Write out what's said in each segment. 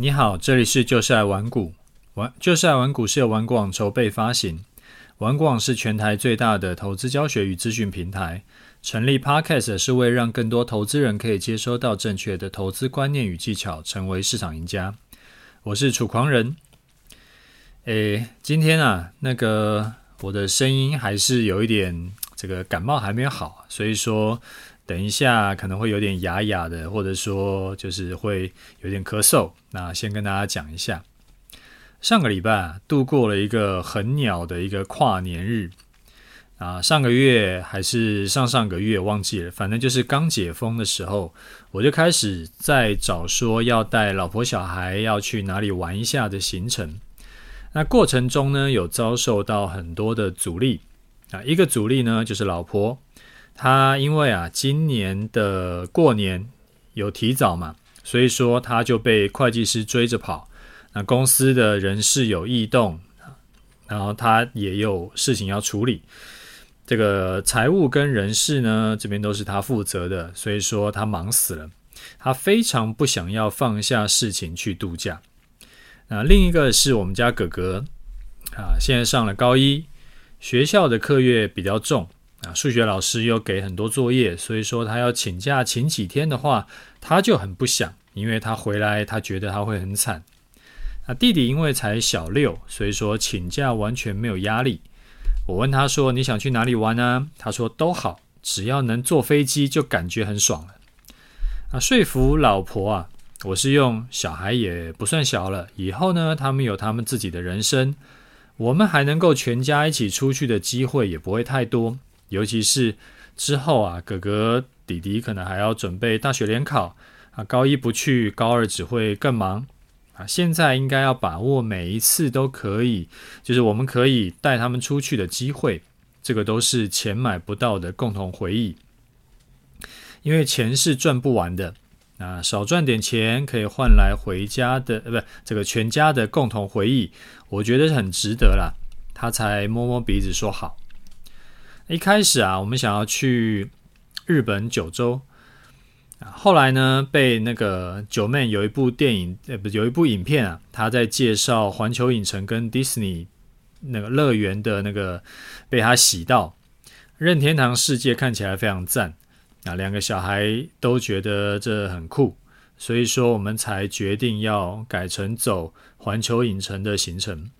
你好，这里是就是爱玩股，玩就是爱玩股是由玩股网筹备发行，玩股网是全台最大的投资教学与资讯平台。成立 Podcast 是为让更多投资人可以接收到正确的投资观念与技巧，成为市场赢家。我是楚狂人。诶，今天啊，那个我的声音还是有一点这个感冒还没有好，所以说。等一下可能会有点哑哑的，或者说就是会有点咳嗽。那先跟大家讲一下，上个礼拜，度过了一个很鸟的一个跨年日啊。上个月还是上上个月忘记了，反正就是刚解封的时候，我就开始在找说要带老婆小孩要去哪里玩一下的行程。那过程中呢，有遭受到很多的阻力啊。一个阻力呢，就是老婆。他因为啊，今年的过年有提早嘛，所以说他就被会计师追着跑。那公司的人事有异动，然后他也有事情要处理。这个财务跟人事呢，这边都是他负责的，所以说他忙死了。他非常不想要放下事情去度假。那另一个是我们家哥哥啊，现在上了高一，学校的课业比较重。数学老师又给很多作业，所以说他要请假请几天的话，他就很不想，因为他回来他觉得他会很惨。那弟弟因为才小六，所以说请假完全没有压力。我问他说：“你想去哪里玩呢？”他说：“都好，只要能坐飞机就感觉很爽了。”啊，说服老婆啊，我是用小孩也不算小了，以后呢，他们有他们自己的人生，我们还能够全家一起出去的机会也不会太多。尤其是之后啊，哥哥弟弟可能还要准备大学联考啊，高一不去，高二只会更忙啊。现在应该要把握每一次都可以，就是我们可以带他们出去的机会，这个都是钱买不到的共同回忆。因为钱是赚不完的啊，少赚点钱可以换来回家的，呃，不，这个全家的共同回忆，我觉得是很值得啦。他才摸摸鼻子说好。一开始啊，我们想要去日本九州，后来呢，被那个九妹有一部电影，呃，不，有一部影片啊，他在介绍环球影城跟迪士尼那个乐园的那个，被他洗到，任天堂世界看起来非常赞啊，两个小孩都觉得这很酷，所以说我们才决定要改成走环球影城的行程。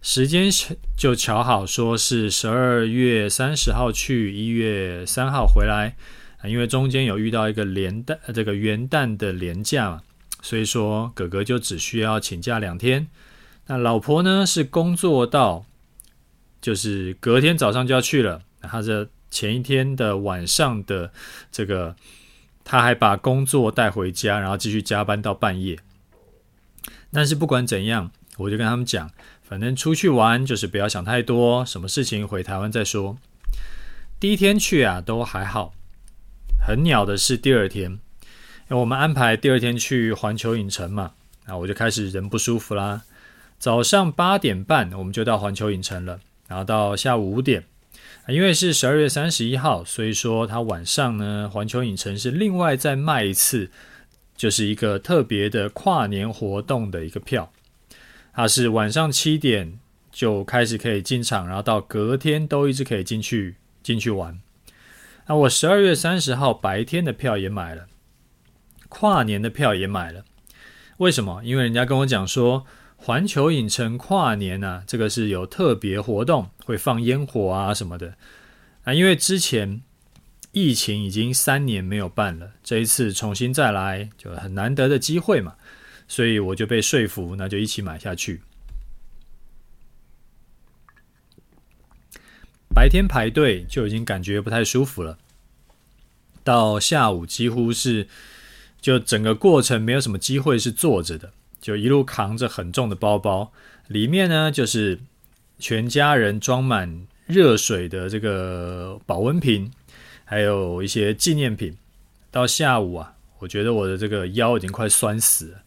时间就巧好，说是十二月三十号去，一月三号回来啊。因为中间有遇到一个连带，这个元旦的连假嘛，所以说哥哥就只需要请假两天。那老婆呢是工作到，就是隔天早上就要去了。他这前一天的晚上的这个，他还把工作带回家，然后继续加班到半夜。但是不管怎样，我就跟他们讲。反正出去玩就是不要想太多，什么事情回台湾再说。第一天去啊都还好，很鸟的是第二天，因为我们安排第二天去环球影城嘛，啊我就开始人不舒服啦。早上八点半我们就到环球影城了，然后到下午五点，因为是十二月三十一号，所以说他晚上呢环球影城是另外再卖一次，就是一个特别的跨年活动的一个票。它是晚上七点就开始可以进场，然后到隔天都一直可以进去进去玩。那我十二月三十号白天的票也买了，跨年的票也买了。为什么？因为人家跟我讲说，环球影城跨年啊，这个是有特别活动，会放烟火啊什么的。啊，因为之前疫情已经三年没有办了，这一次重新再来，就很难得的机会嘛。所以我就被说服，那就一起买下去。白天排队就已经感觉不太舒服了，到下午几乎是就整个过程没有什么机会是坐着的，就一路扛着很重的包包，里面呢就是全家人装满热水的这个保温瓶，还有一些纪念品。到下午啊，我觉得我的这个腰已经快酸死了。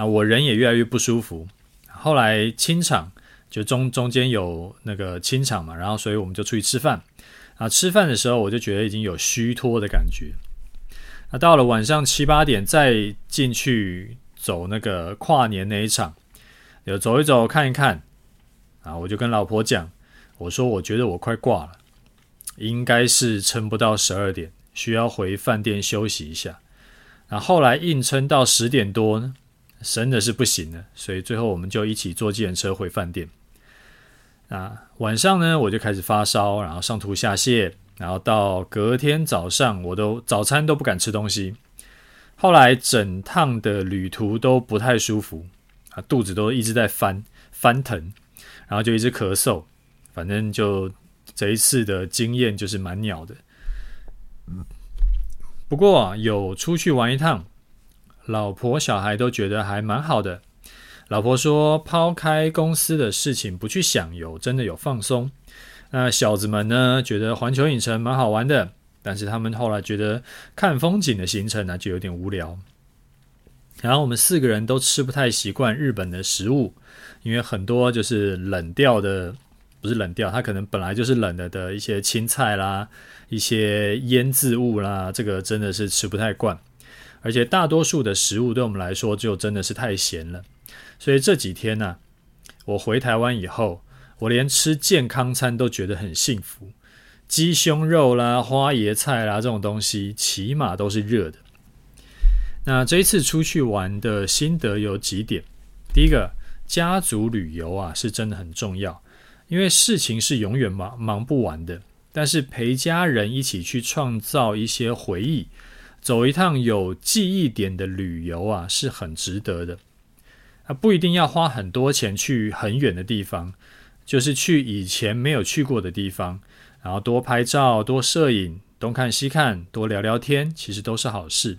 啊，我人也越来越不舒服。后来清场，就中中间有那个清场嘛，然后所以我们就出去吃饭。啊，吃饭的时候我就觉得已经有虚脱的感觉。那到了晚上七八点再进去走那个跨年那一场，有走一走看一看啊，我就跟老婆讲，我说我觉得我快挂了，应该是撑不到十二点，需要回饭店休息一下。那后来硬撑到十点多呢，真的是不行了，所以最后我们就一起坐计程车回饭店。啊，晚上呢我就开始发烧，然后上吐下泻，然后到隔天早上我都早餐都不敢吃东西。后来整趟的旅途都不太舒服，啊，肚子都一直在翻翻腾，然后就一直咳嗽，反正就这一次的经验就是蛮鸟的。不过啊，有出去玩一趟，老婆小孩都觉得还蛮好的。老婆说，抛开公司的事情不去想，有真的有放松。那小子们呢，觉得环球影城蛮好玩的，但是他们后来觉得看风景的行程呢，就有点无聊。然后我们四个人都吃不太习惯日本的食物，因为很多就是冷掉的。不是冷掉，它可能本来就是冷的的一些青菜啦，一些腌制物啦，这个真的是吃不太惯。而且大多数的食物对我们来说就真的是太咸了。所以这几天呢、我回台湾以后，我连吃健康餐都觉得很幸福。鸡胸肉啦、花椰菜啦这种东西，起码都是热的。那这一次出去玩的心得有几点：第一个，家族旅游啊，是真的很重要。因为事情是永远忙忙不完的，但是陪家人一起去创造一些回忆，走一趟有记忆点的旅游啊，是很值得的。啊，不一定要花很多钱去很远的地方，就是去以前没有去过的地方，然后多拍照、多摄影、东看西看、多聊聊天，其实都是好事。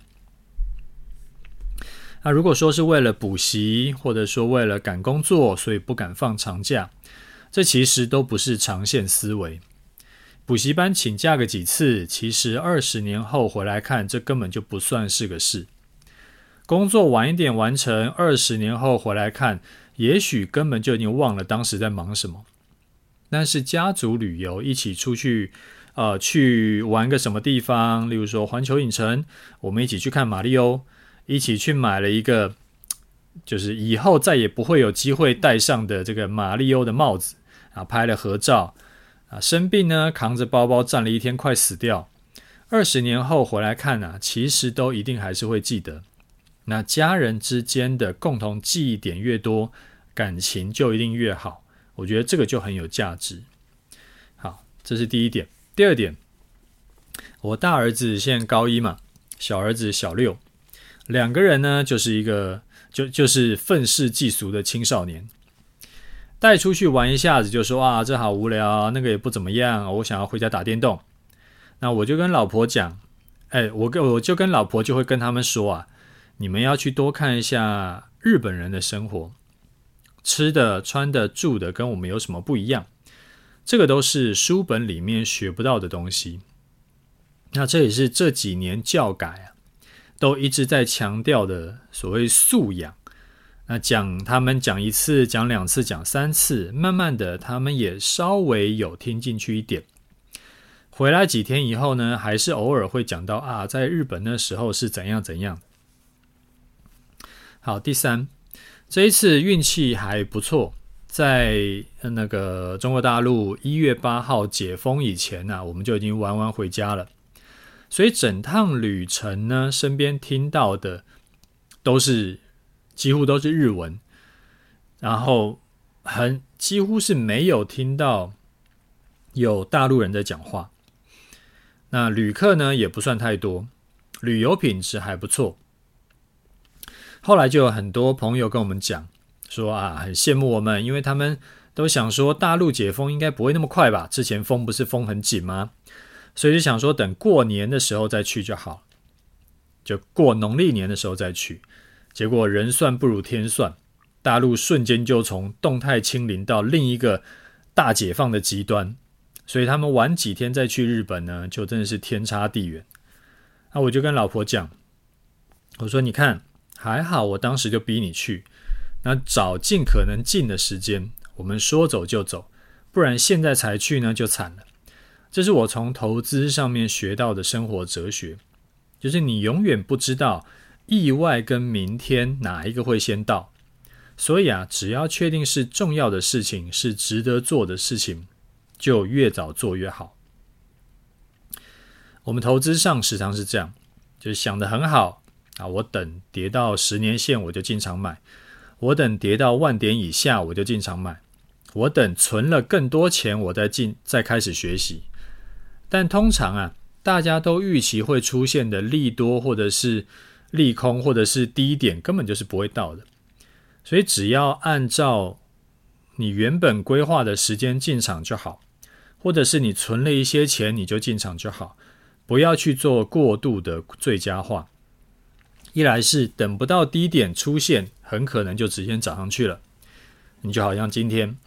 那如果说是为了补习，或者说为了赶工作，所以不敢放长假。这其实都不是长线思维。补习班请假个几次，其实二十年后回来看，这根本就不算是个事。工作晚一点完成，二十年后回来看，也许根本就已经忘了当时在忙什么。但是家族旅游一起出去，呃，去玩个什么地方，例如说环球影城，我们一起去看马里欧，一起去买了一个，就是以后再也不会有机会戴上的这个马里欧的帽子。啊，拍了合照，啊，生病呢，扛着包包站了一天，快死掉。二十年后回来看啊，其实都一定还是会记得。那家人之间的共同记忆点越多，感情就一定越好。我觉得这个就很有价值。好，这是第一点。第二点，我大儿子现在高一嘛，小儿子小六，两个人呢，就是一个就就是愤世嫉俗的青少年。带出去玩一下子，就说啊，这好无聊，那个也不怎么样，我想要回家打电动。那我就跟老婆讲，哎，我跟我就跟老婆就会跟他们说啊，你们要去多看一下日本人的生活，吃的、穿的、住的跟我们有什么不一样？这个都是书本里面学不到的东西。那这也是这几年教改啊，都一直在强调的所谓素养。那讲他们讲一次，讲两次，讲三次，慢慢的，他们也稍微有听进去一点。回来几天以后呢，还是偶尔会讲到啊，在日本那时候是怎样怎样。好，第三，这一次运气还不错，在那个中国大陆一月八号解封以前呢，我们就已经玩完回家了。所以整趟旅程呢，身边听到的都是。几乎都是日文，然后很几乎是没有听到有大陆人在讲话。那旅客呢也不算太多，旅游品质还不错。后来就有很多朋友跟我们讲说啊，很羡慕我们，因为他们都想说大陆解封应该不会那么快吧？之前封不是封很紧吗？所以就想说等过年的时候再去就好，就过农历年的时候再去。结果人算不如天算，大陆瞬间就从动态清零到另一个大解放的极端，所以他们晚几天再去日本呢，就真的是天差地远。那我就跟老婆讲，我说你看，还好我当时就逼你去，那找尽可能近的时间，我们说走就走，不然现在才去呢就惨了。这是我从投资上面学到的生活哲学，就是你永远不知道。意外跟明天哪一个会先到。所以啊，只要确定是重要的事情，是值得做的事情，就越早做越好。我们投资上时常是这样，就是想得很好啊，我等跌到十年线我就进场买，我等跌到万点以下我就进场买，我等存了更多钱我再进再开始学习。但通常啊，大家都预期会出现的利多或者是利空或者是低点根本就是不会到的，所以只要按照你原本规划的时间进场就好，或者是你存了一些钱你就进场就好。不要去做过度的最佳化，一来是等不到低点出现，很可能就直接涨上去了。你就好像今天，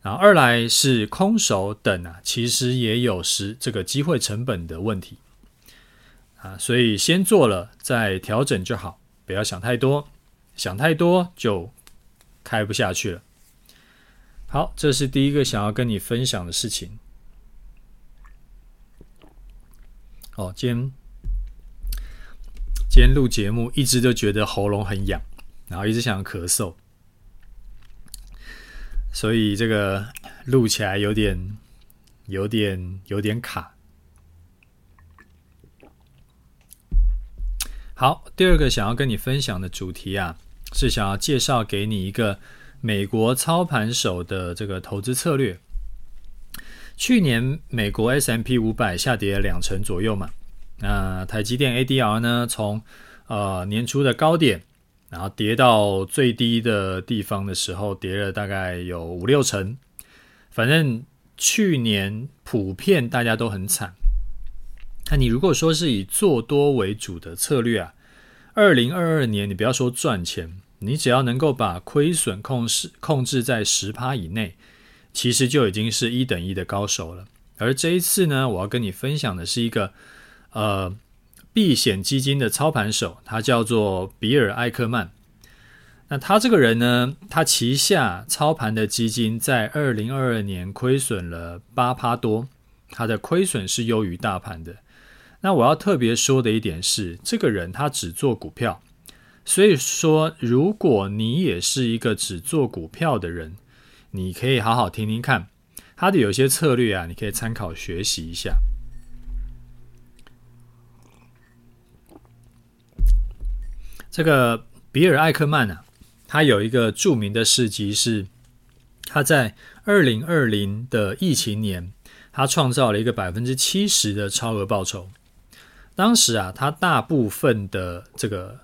然后二来是空手等啊，其实也有时这个机会成本的问题啊，所以先做了再调整就好，不要想太多，想太多就开不下去了。好，这是第一个想要跟你分享的事情。哦，今天今天录节目，一直都觉得喉咙很痒，然后一直想咳嗽，所以这个录起来有点、有点、有点卡。好，第二个想要跟你分享的主题啊，是想要介绍给你一个美国操盘手的这个投资策略。去年美国 S M P 五百下跌了两成左右嘛，那台积电 ADR 呢，从呃年初的高点，然后跌到最低的地方的时候，跌了大概有五六成。反正去年普遍大家都很惨。那你如果说是以做多为主的策略啊，二零二二年你不要说赚钱，你只要能够把亏损控制控制在十趴以内。其实就已经是一等一的高手了。而这一次呢，我要跟你分享的是一个呃避险基金的操盘手，他叫做比尔·艾克曼。那他这个人呢，他旗下操盘的基金在二零二二年亏损了八趴多，他的亏损是优于大盘的。那我要特别说的一点是，这个人他只做股票，所以说如果你也是一个只做股票的人。你可以好好听听看他的有些策略啊，你可以参考学习一下。这个比尔·艾克曼啊，他有一个著名的事迹是，他在二零二零的疫情年，他创造了一个百分之七十的超额报酬。当时啊，他大部分的这个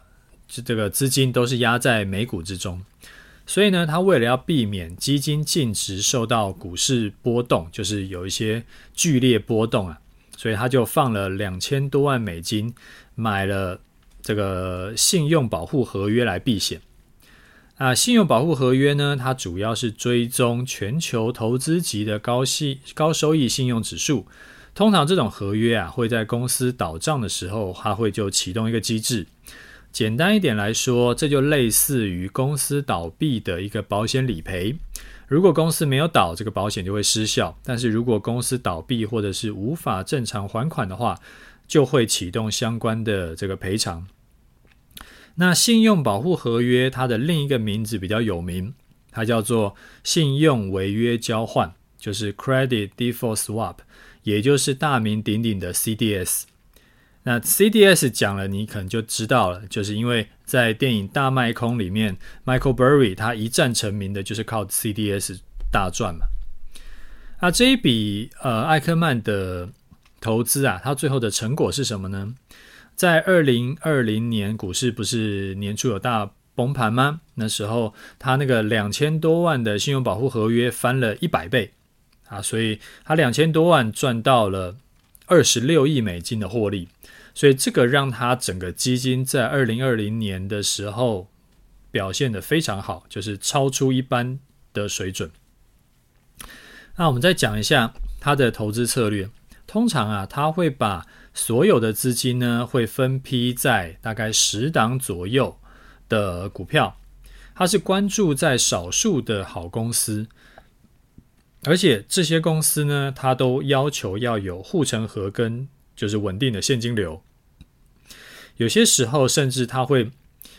这个资金都是压在美股之中。所以呢，他为了要避免基金净值受到股市波动，就是有一些剧烈波动啊，所以他就放了两千多万美金，买了这个信用保护合约来避险。啊，信用保护合约呢，它主要是追踪全球投资级的高息高收益信用指数。通常这种合约啊，会在公司倒账的时候，它会就启动一个机制。简单一点来说，这就类似于公司倒闭的一个保险理赔。如果公司没有倒，这个保险就会失效；但是如果公司倒闭或者是无法正常还款的话，就会启动相关的这个赔偿。那信用保护合约它的另一个名字比较有名，它叫做信用违约交换，就是 Credit Default Swap，也就是大名鼎鼎的 CDS。那 CDS 讲了，你可能就知道了，就是因为在电影《大卖空》里面，Michael Burry 他一战成名的就是靠 CDS 大赚嘛。那这一笔呃艾克曼的投资啊，他最后的成果是什么呢？在二零二零年股市不是年初有大崩盘吗？那时候他那个两千多万的信用保护合约翻了一百倍啊，所以他两千多万赚到了二十六亿美金的获利。所以这个让他整个基金在二零二零年的时候表现得非常好，就是超出一般的水准。那我们再讲一下他的投资策略。通常啊，他会把所有的资金呢，会分批在大概十档左右的股票。他是关注在少数的好公司，而且这些公司呢，它都要求要有护城河跟。就是稳定的现金流，有些时候甚至他会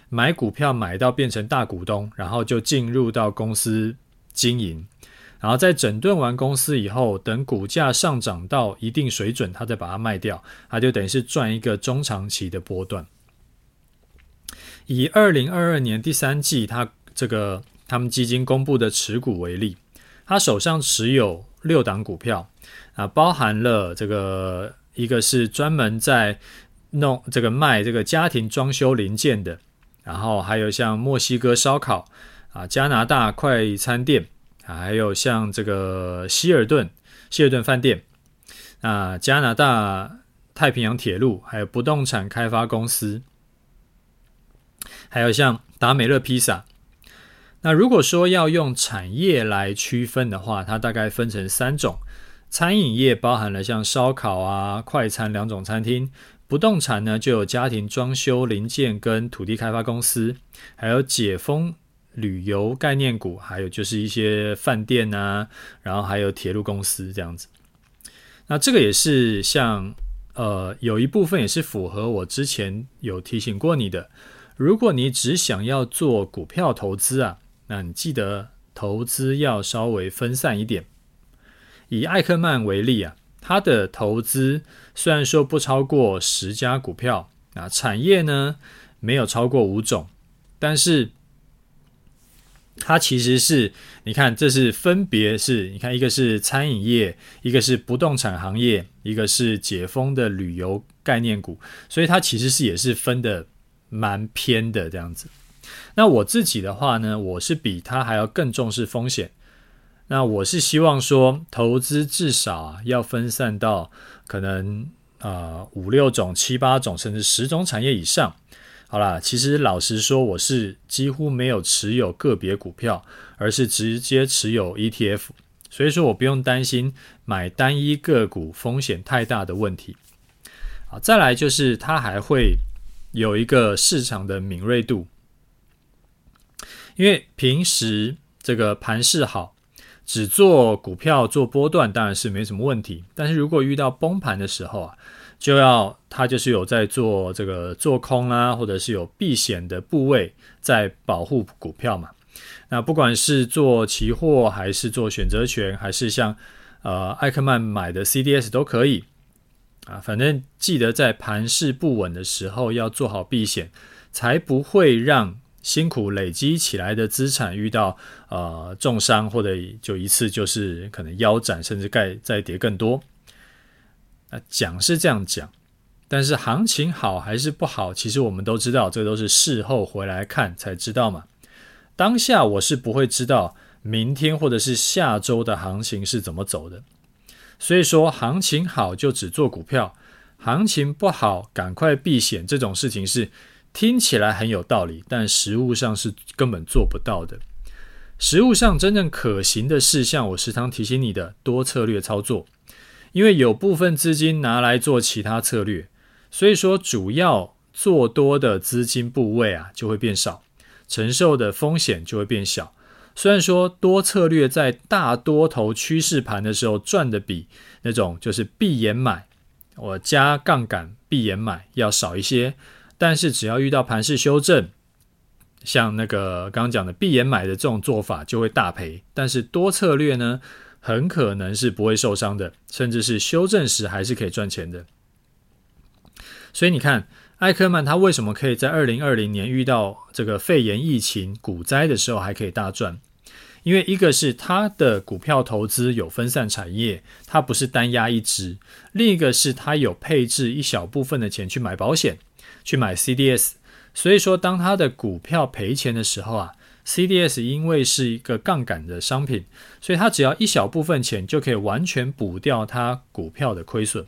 买股票买到变成大股东，然后就进入到公司经营。然后在整顿完公司以后，等股价上涨到一定水准，他再把它卖掉，他就等于是赚一个中长期的波段。以二零二二年第三季他这个他们基金公布的持股为例，他手上持有六档股票啊，包含了这个一个是专门在弄这个卖这个家庭装修零件的，然后还有像墨西哥烧烤啊，加拿大快餐店啊。还有像这个希尔顿、希尔顿饭店，啊，加拿大太平洋铁路，还有不动产开发公司，还有像达美乐披萨。那如果说要用产业来区分的话，它大概分成三种：餐饮业包含了像烧烤啊、快餐两种餐厅；不动产呢就有家庭装修零件跟土地开发公司，还有解封。旅游概念股，还有就是一些饭店啊，然后还有铁路公司这样子。那这个也是像呃，有一部分也是符合我之前有提醒过你的。如果你只想要做股票投资啊，那你记得投资要稍微分散一点。以艾克曼为例啊，他的投资虽然说不超过十家股票啊，产业呢没有超过五种，但是。它其实是，你看，这是分别是，你看，一个是餐饮业，一个是不动产行业，一个是解封的旅游概念股，所以它其实是也是分的蛮偏的这样子。那我自己的话呢，我是比他还要更重视风险。那我是希望说，投资至少要分散到可能啊五六种、七八种，甚至十种产业以上。好啦，其实老实说，我是几乎没有持有个别股票，而是直接持有 ETF，所以说我不用担心买单一个股风险太大的问题。好，再来就是它还会有一个市场的敏锐度，因为平时这个盘势好，只做股票做波段当然是没什么问题，但是如果遇到崩盘的时候啊。就要他就是有在做这个做空啊，或者是有避险的部位在保护股票嘛。那不管是做期货，还是做选择权，还是像呃艾克曼买的 CDS 都可以啊。反正记得在盘势不稳的时候要做好避险，才不会让辛苦累积起来的资产遇到呃重伤，或者就一次就是可能腰斩，甚至盖再跌更多。那讲是这样讲，但是行情好还是不好，其实我们都知道，这都是事后回来看才知道嘛。当下我是不会知道明天或者是下周的行情是怎么走的，所以说行情好就只做股票，行情不好赶快避险，这种事情是听起来很有道理，但实物上是根本做不到的。实物上真正可行的事项，我时常提醒你的多策略操作。因为有部分资金拿来做其他策略，所以说主要做多的资金部位啊就会变少，承受的风险就会变小。虽然说多策略在大多头趋势盘的时候赚的比那种就是闭眼买，我加杠杆闭眼买要少一些，但是只要遇到盘势修正，像那个刚刚讲的闭眼买的这种做法就会大赔。但是多策略呢，很可能是不会受伤的，甚至是修正时还是可以赚钱的。所以你看，艾克曼他为什么可以在二零二零年遇到这个肺炎疫情股灾的时候还可以大赚？因为一个是他的股票投资有分散产业，他不是单押一支；另一个是他有配置一小部分的钱去买保险，去买 CDS。所以说，当他的股票赔钱的时候啊。CDS 因为是一个杠杆的商品，所以他只要一小部分钱就可以完全补掉他股票的亏损。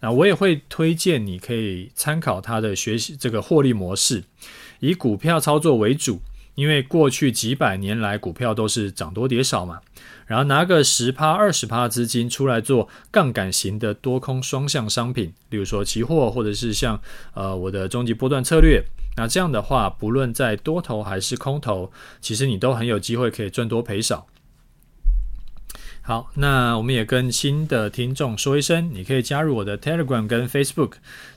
那我也会推荐你可以参考他的学习这个获利模式，以股票操作为主，因为过去几百年来股票都是涨多跌少嘛。然后拿个十趴二十趴资金出来做杠杆型的多空双向商品，例如说期货或者是像呃我的终极波段策略。那这样的话，不论在多头还是空头，其实你都很有机会可以赚多赔少。好，那我们也跟新的听众说一声，你可以加入我的 Telegram 跟 Facebook。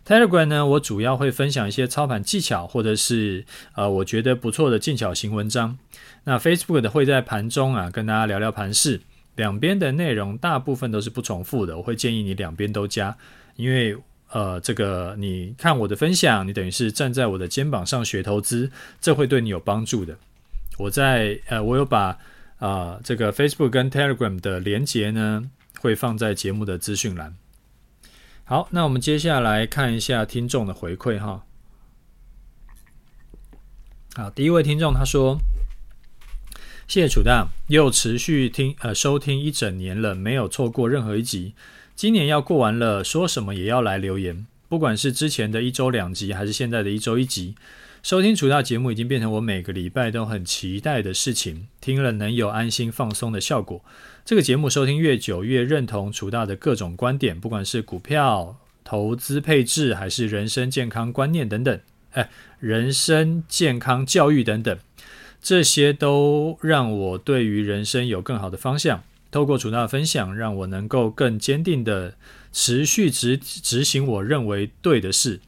Telegram 呢，我主要会分享一些操盘技巧，或者是呃我觉得不错的技巧型文章。那 Facebook 的会在盘中啊跟大家聊聊盘势，两边的内容大部分都是不重复的。我会建议你两边都加，因为呃这个你看我的分享，你等于是站在我的肩膀上学投资，这会对你有帮助的。我在呃我有把。啊、这个 Facebook 跟 Telegram 的连接呢，会放在节目的资讯栏。好，那我们接下来看一下听众的回馈哈。好，第一位听众他说：“谢谢楚大，又持续听呃收听一整年了，没有错过任何一集。今年要过完了，说什么也要来留言，不管是之前的一周两集，还是现在的一周一集。”收听楚大节目已经变成我每个礼拜都很期待的事情，听了能有安心放松的效果。这个节目收听越久，越认同楚大的各种观点，不管是股票投资配置，还是人生健康观念等等，哎，人生健康教育等等，这些都让我对于人生有更好的方向。透过楚大的分享，让我能够更坚定的持续执执行我认为对的事。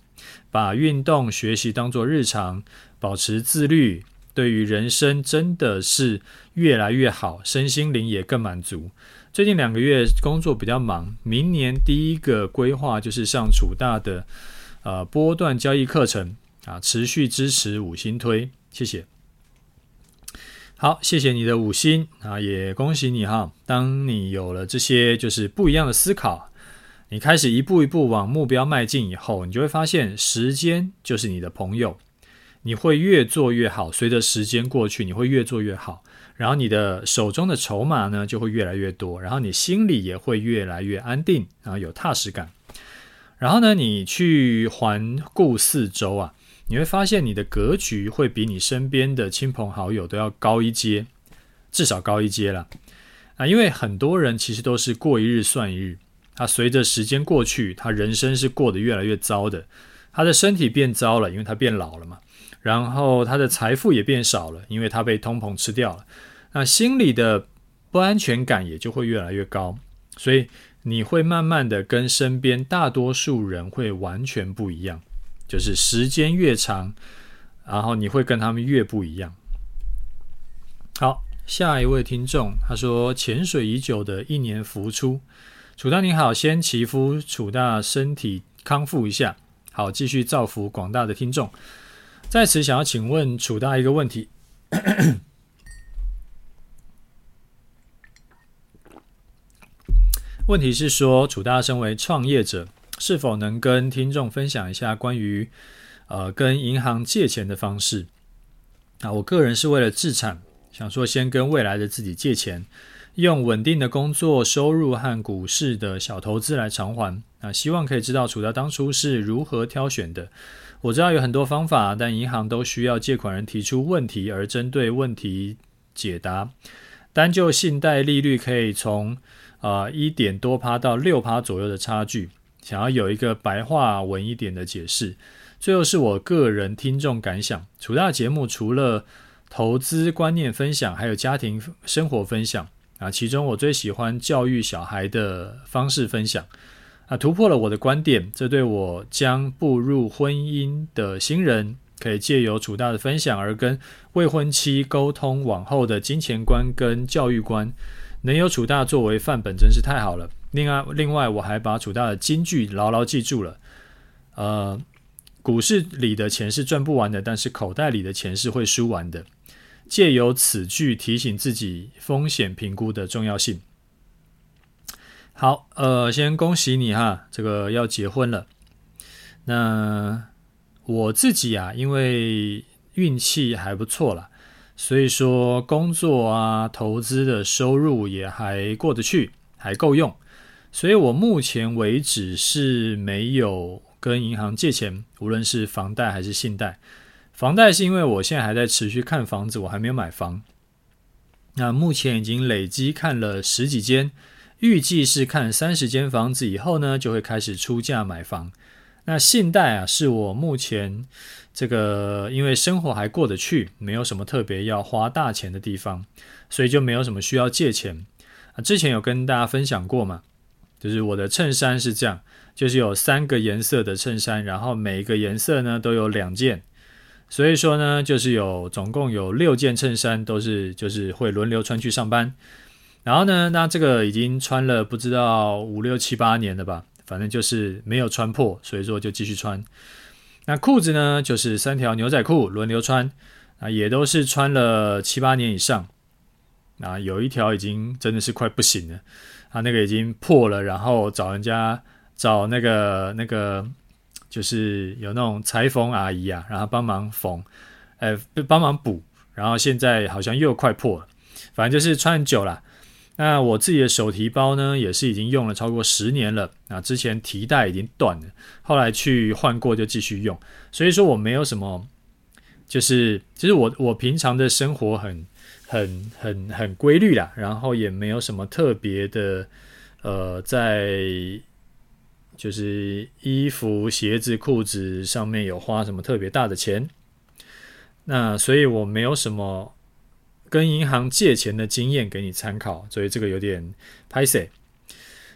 把运动学习当作日常，保持自律，对于人生真的是越来越好，身心灵也更满足。最近两个月工作比较忙，明年第一个规划就是上楚大的呃波段交易课程啊，持续支持五星推，谢谢。好，谢谢你的五星啊，也恭喜你哈，当你有了这些就是不一样的思考。你开始一步一步往目标迈进以后，你就会发现时间就是你的朋友，你会越做越好。随着时间过去，你会越做越好，然后你的手中的筹码呢就会越来越多，然后你心里也会越来越安定，然后有踏实感。然后呢，你去环顾四周啊，你会发现你的格局会比你身边的亲朋好友都要高一阶，至少高一阶了啊！因为很多人其实都是过一日算一日。他随着时间过去，他人生是过得越来越糟的。他的身体变糟了，因为他变老了嘛。然后他的财富也变少了，因为他被通膨吃掉了。那心里的不安全感也就会越来越高。所以你会慢慢的跟身边大多数人会完全不一样。就是时间越长，然后你会跟他们越不一样。好，下一位听众他说：潜水已久的一年浮出。楚大你好，先祈福楚大身体康复一下，好，继续造福广大的听众。在此想要请问楚大一个问题，问题是说楚大身为创业者，是否能跟听众分享一下关于呃跟银行借钱的方式？啊，我个人是为了置产，想说先跟未来的自己借钱。用稳定的工作收入和股市的小投资来偿还啊，希望可以知道楚大当初是如何挑选的。我知道有很多方法，但银行都需要借款人提出问题而针对问题解答。单就信贷利率可以从啊一点多趴到六趴左右的差距，想要有一个白话文一点的解释。最后是我个人听众感想，楚大节目除了投资观念分享，还有家庭生活分享。啊，其中我最喜欢教育小孩的方式分享，啊，突破了我的观点。这对我将步入婚姻的新人，可以借由楚大的分享而跟未婚妻沟通往后的金钱观跟教育观，能有楚大作为范本，真是太好了。另外，另外我还把楚大的金句牢牢记住了。呃，股市里的钱是赚不完的，但是口袋里的钱是会输完的。借由此句提醒自己风险评估的重要性。好，呃，先恭喜你哈，这个要结婚了。那我自己啊，因为运气还不错啦，所以说工作啊、投资的收入也还过得去，还够用。所以我目前为止是没有跟银行借钱，无论是房贷还是信贷。房贷是因为我现在还在持续看房子，我还没有买房。那目前已经累积看了十几间，预计是看三十间房子以后呢，就会开始出价买房。那信贷啊，是我目前这个因为生活还过得去，没有什么特别要花大钱的地方，所以就没有什么需要借钱。啊，之前有跟大家分享过嘛，就是我的衬衫是这样，就是有三个颜色的衬衫，然后每一个颜色呢都有两件，所以说呢，就是有总共有六件衬衫，都是就是会轮流穿去上班。然后呢，那这个已经穿了不知道五六七八年了吧，反正就是没有穿破，所以说就继续穿。那裤子呢，就是三条牛仔裤轮流穿，啊，也都是穿了七八年以上。啊，有一条已经真的是快不行了，啊，那个已经破了，然后找人家找那个那个，就是有那种裁缝阿姨啊，然后帮忙缝，呃，帮忙补，然后现在好像又快破了，反正就是穿很久了。那我自己的手提包呢，也是已经用了超过十年了。啊，之前提带已经断了，后来去换过就继续用。所以说我没有什么，就是其实、我我平常的生活很很很很规律啦，然后也没有什么特别的，呃，在就是衣服、鞋子、裤子上面有花什么特别大的钱。那所以我没有什么。跟银行借钱的经验给你参考，所以这个有点拍谢。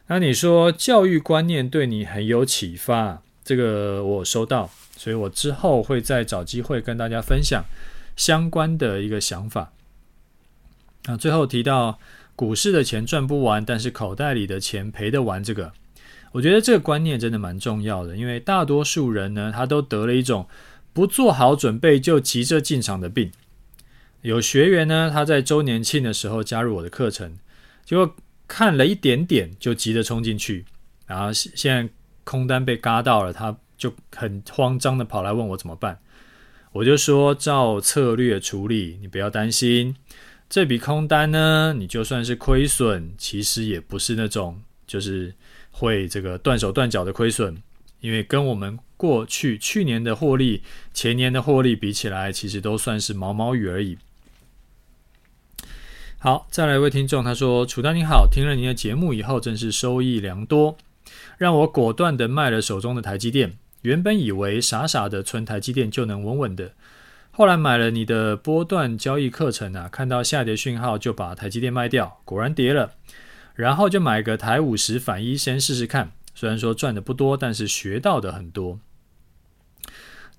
那你说教育观念对你很有启发，这个我收到，所以我之后会再找机会跟大家分享相关的一个想法。那最后提到股市的钱赚不完，但是口袋里的钱赔得完，这个我觉得这个观念真的蛮重要的，因为大多数人呢，他都得了一种不做好准备就急着进场的病。有学员呢，他在周年庆的时候加入我的课程，结果看了一点点就急着冲进去，然后现在空单被嘎到了，他就很慌张的跑来问我怎么办。我就说照策略处理，你不要担心。这笔空单呢，你就算是亏损，其实也不是那种就是会这个断手断脚的亏损，因为跟我们过去去年的获利、前年的获利比起来，其实都算是毛毛雨而已。好，再来一位听众，他说：“楚丹你好，听了您的节目以后，真是收益良多，让我果断的卖了手中的台积电。原本以为傻傻的存台积电就能稳稳的，后来买了你的波段交易课程啊，看到下跌讯号就把台积电卖掉，果然跌了，然后就买个台五十反一先试试看。虽然说赚的不多，但是学到的很多。”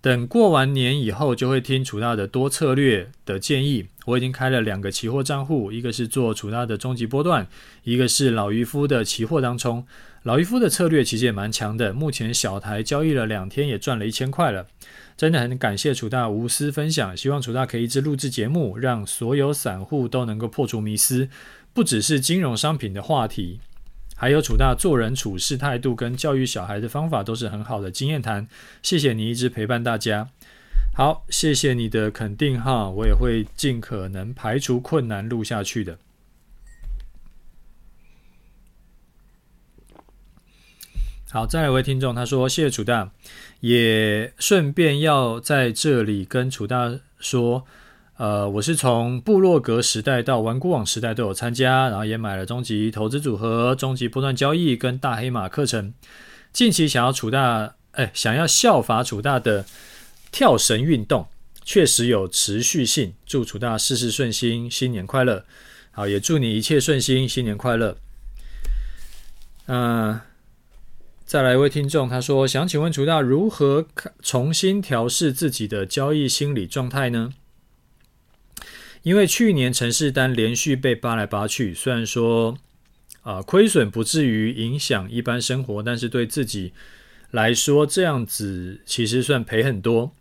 等过完年以后，就会听楚大的多策略的建议。我已经开了两个期货账户，一个是做楚大的终极波段，一个是老渔夫的期货当冲。老渔夫的策略其实也蛮强的，目前小台交易了两天，也赚了一千块了。真的很感谢楚大无私分享，希望楚大可以一直录制节目，让所有散户都能够破除迷思，不只是金融商品的话题。还有楚大做人处事态度跟教育小孩的方法都是很好的经验谈，谢谢你一直陪伴大家。好，谢谢你的肯定哈，我也会尽可能排除困难录下去的。好，再来一位听众，他说谢谢楚大，也顺便要在这里跟楚大说。呃，我是从部落格时代到顽固网时代都有参加，然后也买了终极投资组合、终极波段交易跟大黑马课程。近期想要楚大，哎，想要效法楚大的跳绳运动，确实有持续性。祝楚大事事顺心，新年快乐！好，也祝你一切顺心，新年快乐。嗯、再来一位听众，他说想请问楚大如何重新调试自己的交易心理状态呢？因为去年程式单连续被扒来扒去，虽然说啊、亏损不至于影响一般生活，但是对自己来说这样子其实算赔很多。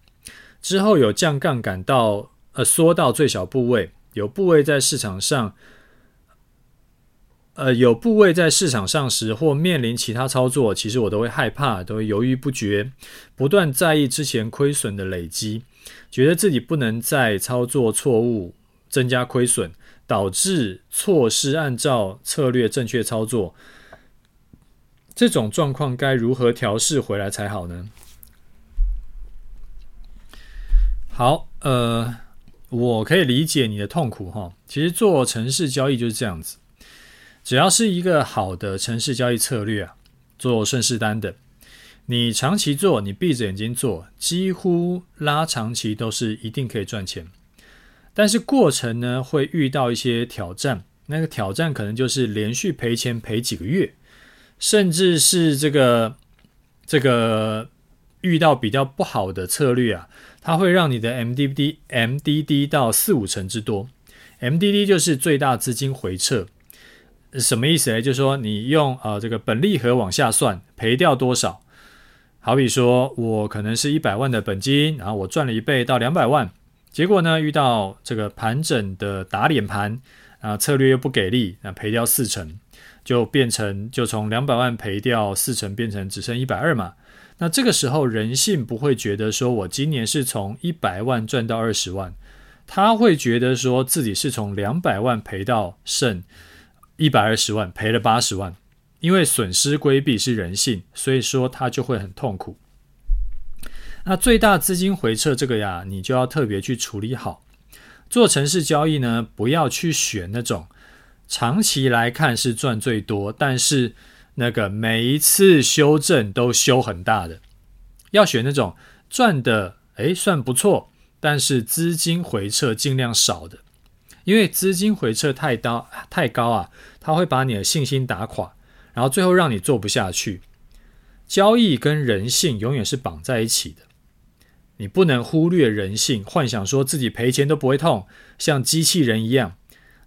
之后有降杠杆到呃缩到最小部位，有部位在市场上，呃有部位在市场上时或面临其他操作，其实我都会害怕，都会犹豫不决，不断在意之前亏损的累积，觉得自己不能再操作错误。增加亏损，导致错失按照策略正确操作，这种状况该如何调试回来才好呢？好，呃，我可以理解你的痛苦哈。其实做城市交易就是这样子，只要是一个好的城市交易策略啊，做顺势单的，你长期做，你闭着眼睛做，几乎拉长期都是一定可以赚钱。但是过程呢，会遇到一些挑战，那个挑战可能就是连续赔钱赔几个月，甚至是这个这个遇到比较不好的策略啊，它会让你的 MDD MDD 到四五成之多。MDD 就是最大资金回撤，什么意思呢？就是说你用呃这个本利和往下算，赔掉多少？好比说我可能是一百万的本金，然后我赚了一倍到两百万，结果呢遇到这个盘整的打脸盘。啊，策略又不给力，那赔掉四成，就变成就从两百万赔掉四成，变成只剩一百二嘛。那这个时候人性不会觉得说我今年是从一百万赚到二十万，他会觉得说自己是从两百万赔到剩一百二十万，赔了八十万。因为损失规避是人性，所以说他就会很痛苦。那最大资金回撤这个呀，你就要特别去处理好。做城市交易呢，不要去选那种长期来看是赚最多，但是那个每一次修正都修很大的。要选那种赚的诶算不错，但是资金回撤尽量少的，因为资金回撤太高太高啊，它会把你的信心打垮，然后最后让你做不下去。交易跟人性永远是绑在一起的。你不能忽略人性，幻想说自己赔钱都不会痛，像机器人一样。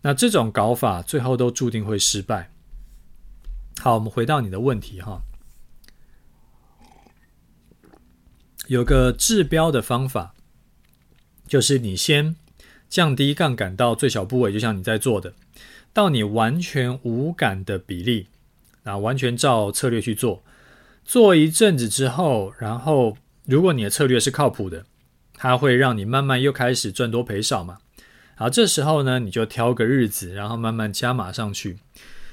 那这种搞法最后都注定会失败。好，我们回到你的问题哈，有个治标的方法，就是你先降低杠杆到最小部位，就像你在做的，到你完全无感的比例，啊，完全照策略去做，做一阵子之后，然后。如果你的策略是靠谱的，它会让你慢慢又开始赚多赔少嘛。好，这时候呢，你就挑个日子，然后慢慢加码上去。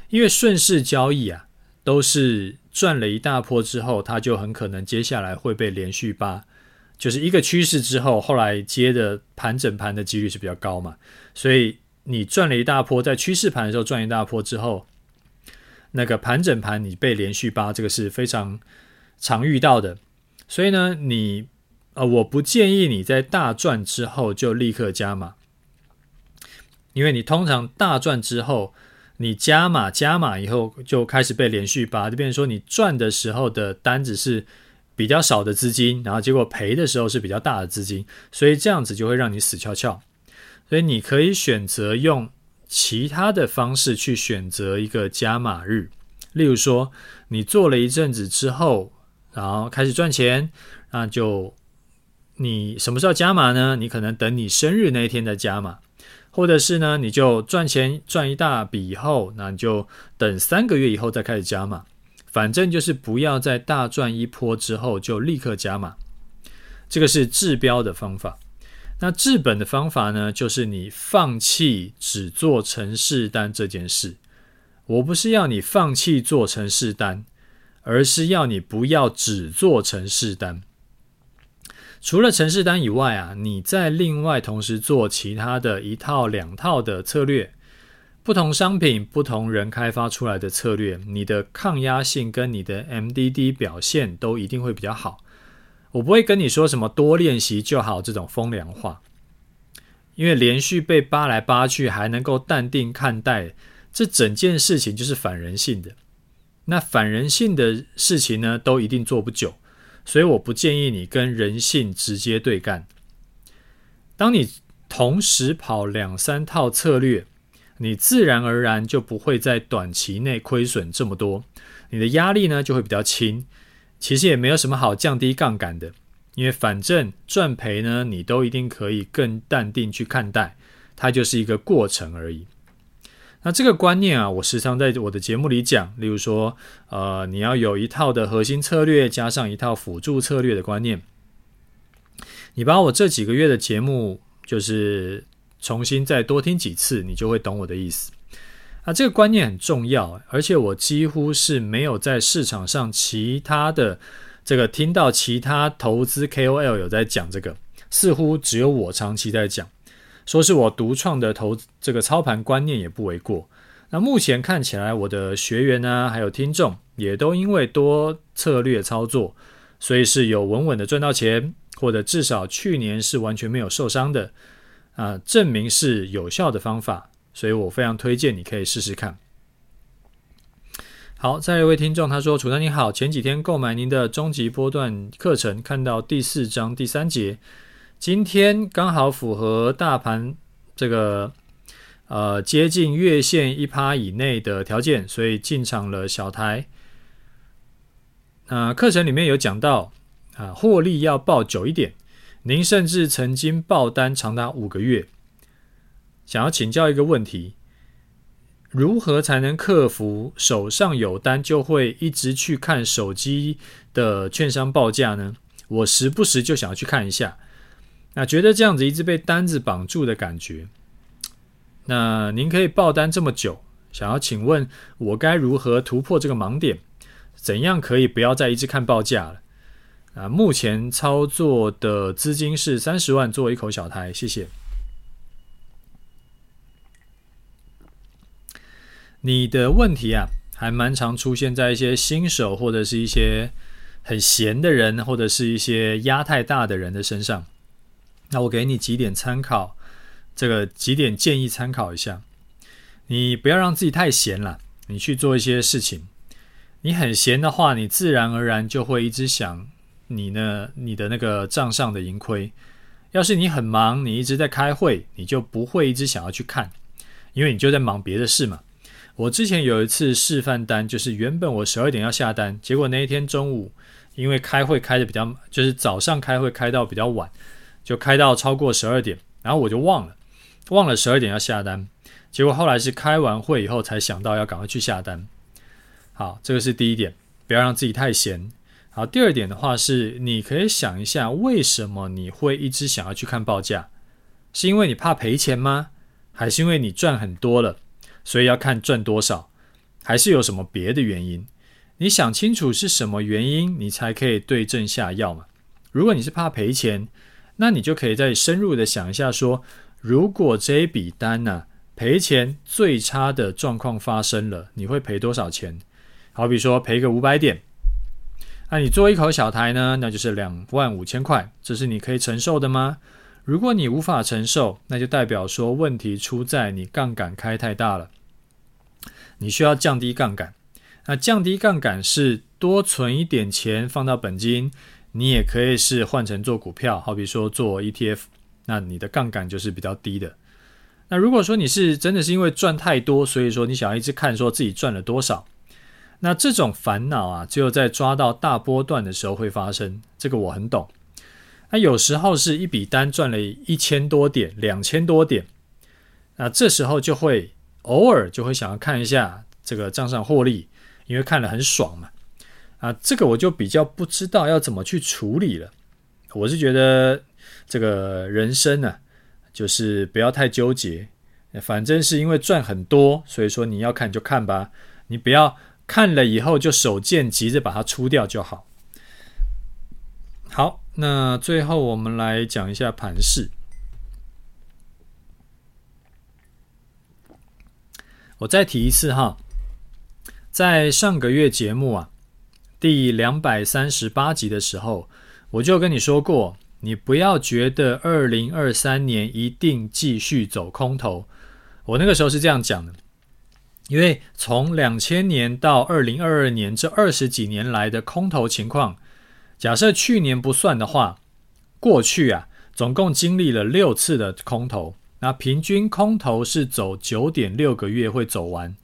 因为顺势交易啊，都是赚了一大波之后，它就很可能接下来会被连续扒，就是一个趋势之后，后来接的盘整盘的几率是比较高嘛。所以你赚了一大波，在趋势盘的时候赚一大波之后，那个盘整盘你被连续扒，这个是非常常遇到的。所以呢，你呃，我不建议你在大赚之后就立刻加码，因为你通常大赚之后，你加码加码以后就开始被连续扒，就变成说你赚的时候的单子是比较少的资金，然后结果赔的时候是比较大的资金，所以这样子就会让你死翘翘。所以你可以选择用其他的方式去选择一个加码日，例如说你做了一阵子之后。然后开始赚钱，那就你什么时候加码呢？你可能等你生日那一天再加码，或者是呢，你就赚钱赚一大笔以后，那你就等三个月以后再开始加码。反正就是不要在大赚一波之后就立刻加码，这个是治标的方法。那治本的方法呢，就是你放弃只做城市单这件事。我不是要你放弃做城市单。而是要你不要只做城市单，除了城市单以外啊，你再另外同时做其他的一套两套的策略，不同商品、不同人开发出来的策略，你的抗压性跟你的 MDD 表现都一定会比较好。我不会跟你说什么多练习就好这种风凉话，因为连续被扒来扒去还能够淡定看待，这整件事情就是反人性的。那反人性的事情呢，都一定做不久，所以我不建议你跟人性直接对干。当你同时跑两三套策略，你自然而然就不会在短期内亏损这么多，你的压力呢就会比较轻。其实也没有什么好降低杠杆的，因为反正赚赔呢，你都一定可以更淡定去看待，它就是一个过程而已。那这个观念啊，我时常在我的节目里讲。例如说，呃，你要有一套的核心策略，加上一套辅助策略的观念。你把我这几个月的节目，就是重新再多听几次，你就会懂我的意思。啊，这个观念很重要，而且我几乎是没有在市场上其他的这个听到其他投资 KOL 有在讲这个，似乎只有我长期在讲。说是我独创的投这个操盘观念也不为过。那目前看起来，我的学员呢，还有听众也都因为多策略操作，所以是有稳稳的赚到钱，或者至少去年是完全没有受伤的啊，证明是有效的方法。所以我非常推荐你可以试试看。好，再来一位听众，他说：“楚丹你好，前几天购买您的终极波段课程，看到第四章第三节，今天刚好符合大盘这个呃接近月线一趴以内的条件，所以进场了小台。那、课程里面有讲到啊，获利要抱久一点，您甚至曾经爆单长达五个月。想要请教一个问题。”如何才能克服手上有单就会一直去看手机的券商报价呢？我时不时就想要去看一下，那觉得这样子一直被单子绑住的感觉。那您可以爆单这么久，想要请问我该如何突破这个盲点？怎样可以不要再一直看报价了？啊，目前操作的资金是三十万做一口小台，谢谢。你的问题啊，还蛮常出现在一些新手或者是一些很闲的人，或者是一些压太大的人的身上。那我给你几点参考，这个几点建议参考一下。你不要让自己太闲了，你去做一些事情。你很闲的话，你自然而然就会一直想你呢，你的那个账上的盈亏。要是你很忙，你一直在开会，你就不会一直想要去看，因为你就在忙别的事嘛。我之前有一次示范单，就是原本我十二点要下单，结果那一天中午因为开会开的比较，就是早上开会开到比较晚，就开到超过十二点，然后我就忘了，忘了十二点要下单，结果后来是开完会以后才想到要赶快去下单。好，这个是第一点，不要让自己太闲。好，第二点的话是，你可以想一下，为什么你会一直想要去看报价？是因为你怕赔钱吗？还是因为你赚很多了？所以要看赚多少，还是有什么别的原因？你想清楚是什么原因，你才可以对症下药嘛。如果你是怕赔钱，那你就可以再深入的想一下说，如果这一笔单呢、赔钱最差的状况发生了，你会赔多少钱？好比说赔个五百点，那你做一口小台呢，那就是两万五千块，这是你可以承受的吗？如果你无法承受，那就代表说问题出在你杠杆开太大了。你需要降低杠杆，那降低杠杆是多存一点钱放到本金，你也可以是换成做股票，好比说做 ETF，那你的杠杆就是比较低的。那如果说你是真的是因为赚太多，所以说你想要一直看说自己赚了多少，那这种烦恼啊，只有在抓到大波段的时候会发生，这个我很懂。那有时候是一笔单赚了一千多点、两千多点，那这时候就会。偶尔就会想要看一下这个账上获利，因为看了很爽嘛。啊，这个我就比较不知道要怎么去处理了。我是觉得这个人生呢、就是不要太纠结，反正是因为赚很多，所以说你要看就看吧，你不要看了以后就手贱，急着把它出掉就好。好，那最后我们来讲一下盘势。我再提一次哈，在上个月节目啊，第两百三十八集的时候，我就跟你说过，你不要觉得二零二三年一定继续走空头。我那个时候是这样讲的，因为从两千年到二零二二年这二十几年来的空头情况，假设去年不算的话，过去啊，总共经历了六次的空头。那平均空头是走九点六个月会走完，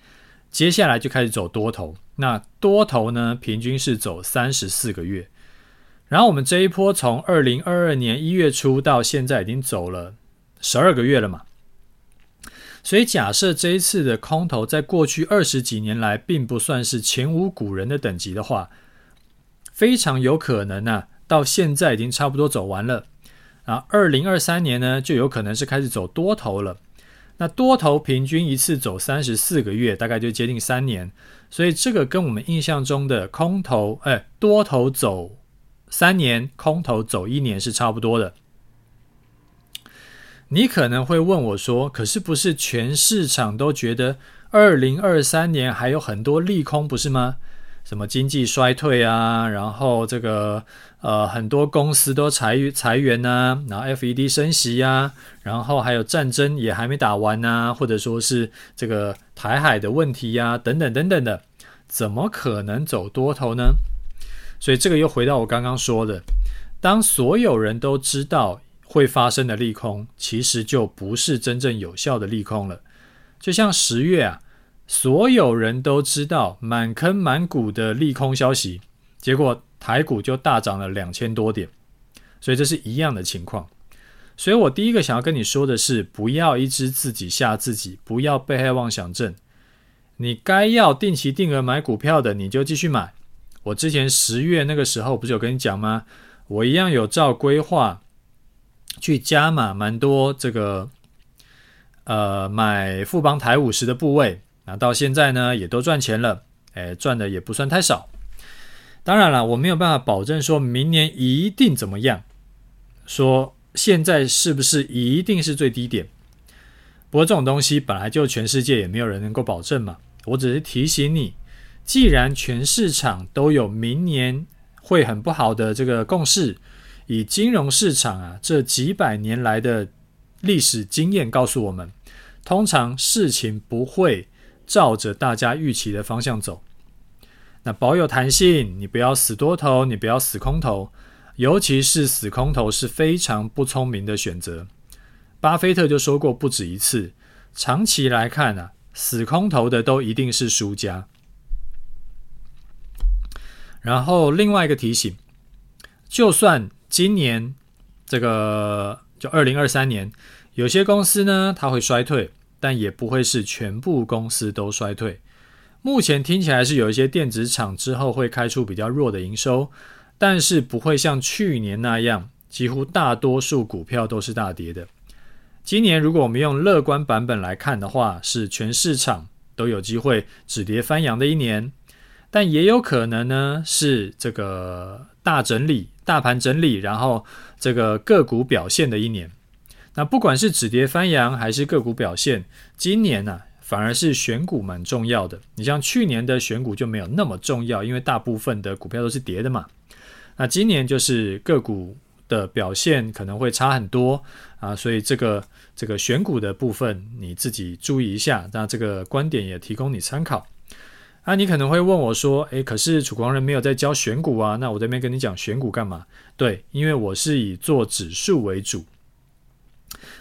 接下来就开始走多头。那多头呢，平均是走三十四个月。然后我们这一波从二零二二年一月初到现在已经走了十二个月了嘛。所以假设这一次的空头在过去二十几年来并不算是前无古人的等级的话，非常有可能呢，到现在已经差不多走完了。啊，二零二三年呢，就有可能是开始走多头了。那多头平均一次走三十四个月，大概就接近三年。所以这个跟我们印象中的空头，哎，多头走三年，空头走一年是差不多的。你可能会问我说：“可是不是全市场都觉得二零二三年还有很多利空，不是吗？”什么经济衰退啊，然后这个呃很多公司都裁裁员呐、啊，然后 FED 升息呀、然后还有战争也还没打完呐、啊，或者说是这个台海的问题呀、等等等等的，怎么可能走多头呢？所以这个又回到我刚刚说的，当所有人都知道会发生的利空，其实就不是真正有效的利空了。就像十月啊。所有人都知道满坑满谷的利空消息，结果台股就大涨了两千多点，所以这是一样的情况。所以我第一个想要跟你说的是，不要一直自己吓自己，不要被害妄想症。你该要定期定额买股票的，你就继续买。我之前十月那个时候不是有跟你讲吗？我一样有照规划去加码蛮多这个，呃，买富邦台五十的部位。那到现在呢，也都赚钱了，诶，赚的也不算太少。当然了，我没有办法保证说明年一定怎么样，说现在是不是一定是最低点？不过这种东西本来就全世界也没有人能够保证嘛。我只是提醒你，既然全市场都有明年会很不好的这个共识，以金融市场啊这几百年来的历史经验告诉我们，通常事情不会。照着大家预期的方向走，那保有弹性，你不要死多头，你不要死空头，尤其是死空头是非常不聪明的选择。巴菲特就说过不止一次，长期来看啊，死空头的都一定是输家。然后另外一个提醒，就算今年这个就二零二三年，有些公司呢，它会衰退。但也不会是全部公司都衰退。目前听起来是有一些电子厂之后会开出比较弱的营收，但是不会像去年那样，几乎大多数股票都是大跌的。今年如果我们用乐观版本来看的话，是全市场都有机会止跌翻扬的一年，但也有可能呢是这个大整理、大盘整理，然后这个个股表现的一年。那不管是止跌翻扬还是个股表现，今年呢、反而是选股蛮重要的。你像去年的选股就没有那么重要，因为大部分的股票都是跌的嘛。那今年就是个股的表现可能会差很多啊，所以这个这个选股的部分你自己注意一下。那这个观点也提供你参考。啊，你可能会问我说，诶，可是楚狂人没有在教选股啊，那我这边跟你讲选股干嘛？对，因为我是以做指数为主。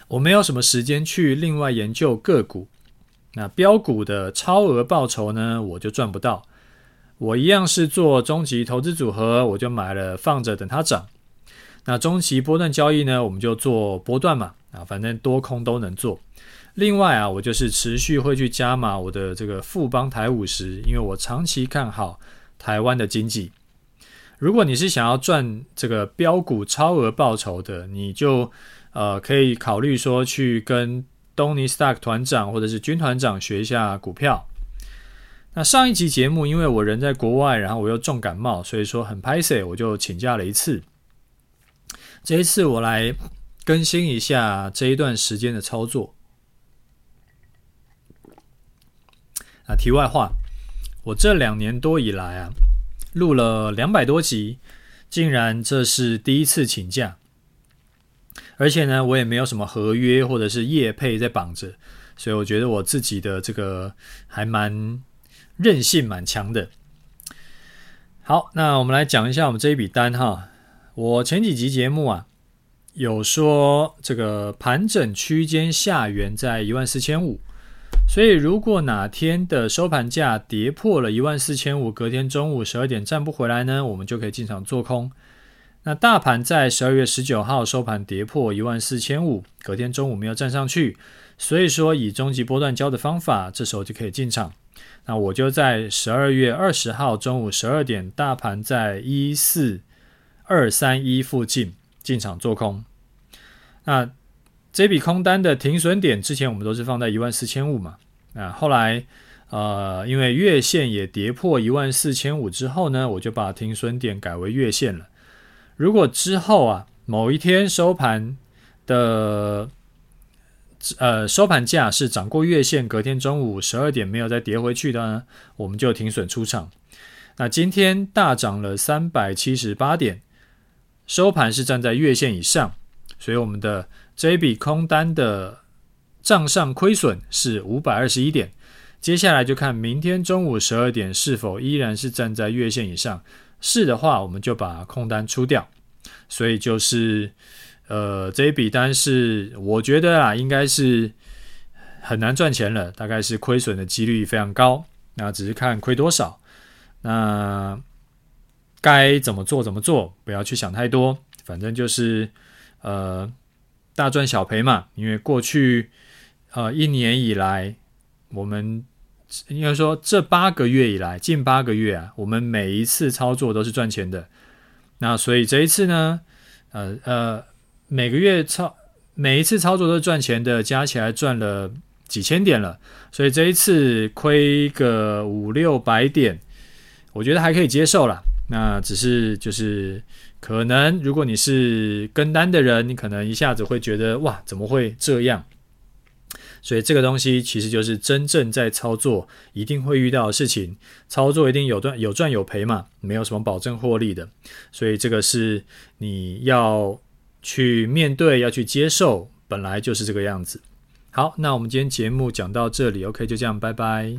我没有什么时间去另外研究个股，那标股的超额报酬呢，我就赚不到。我一样是做中期投资组合，我就买了放着等它涨。那中期波段交易呢，我们就做波段嘛，啊，反正多空都能做。另外啊，我就是持续会去加码我的这个富邦台五十，因为我长期看好台湾的经济。如果你是想要赚这个标股超额报酬的，你就。呃，可以考虑说去跟东尼 Stock 团长或者是军团长学一下股票。那上一集节目，因为我人在国外，然后我又重感冒，所以说很拍谢，我就请假了一次。这一次我来更新一下这一段时间的操作。啊，题外话，我这两年多以来啊，录了两百多集，竟然这是第一次请假。而且呢，我也没有什么合约或者是业配在绑着，所以我觉得我自己的这个还蛮韧性蛮强的。好，那我们来讲一下我们这一笔单哈。我前几集节目啊，有说这个盘整区间下缘在一万四千五，所以如果哪天的收盘价跌破了一万四千五，隔天中午十二点站不回来呢，我们就可以进场做空。那大盘在十二月十九号收盘跌破一万四千五，隔天中午没有站上去，所以说以终极波段交的方法，这时候就可以进场。那我就在十二月二十号中午十二点，大盘在一四二三一附近进场做空。那这笔空单的停损点之前我们都是放在一万四千五嘛，那后来呃因为月线也跌破一万四千五之后呢，我就把停损点改为月线了。如果之后啊，某一天收盘的呃收盘价是涨过月线，隔天中午十二点没有再跌回去的呢，我们就停损出场。那今天大涨了三百七十八点，收盘是站在月线以上，所以我们的这一笔空单的账上亏损是五百二十一点。接下来就看明天中午十二点是否依然是站在月线以上，是的话，我们就把空单出掉。所以就是，呃，这一笔单是我觉得啊，应该是很难赚钱了，大概是亏损的几率非常高。那只是看亏多少，那该怎么做怎么做，不要去想太多，反正就是呃大赚小赔嘛。因为过去呃一年以来，我们。应该说，这八个月以来，近八个月啊，我们每一次操作都是赚钱的。那所以这一次呢，呃呃，每个月操每一次操作都是赚钱的，加起来赚了几千点了。所以这一次亏个五六百点，我觉得还可以接受啦。那只是就是可能，如果你是跟单的人，你可能一下子会觉得哇，怎么会这样？所以这个东西其实就是真正在操作一定会遇到的事情，操作一定有赚有赚有赔嘛，没有什么保证获利的。所以这个是你要去面对，要去接受，本来就是这个样子。好，那我们今天节目讲到这里，OK，就这样，拜拜。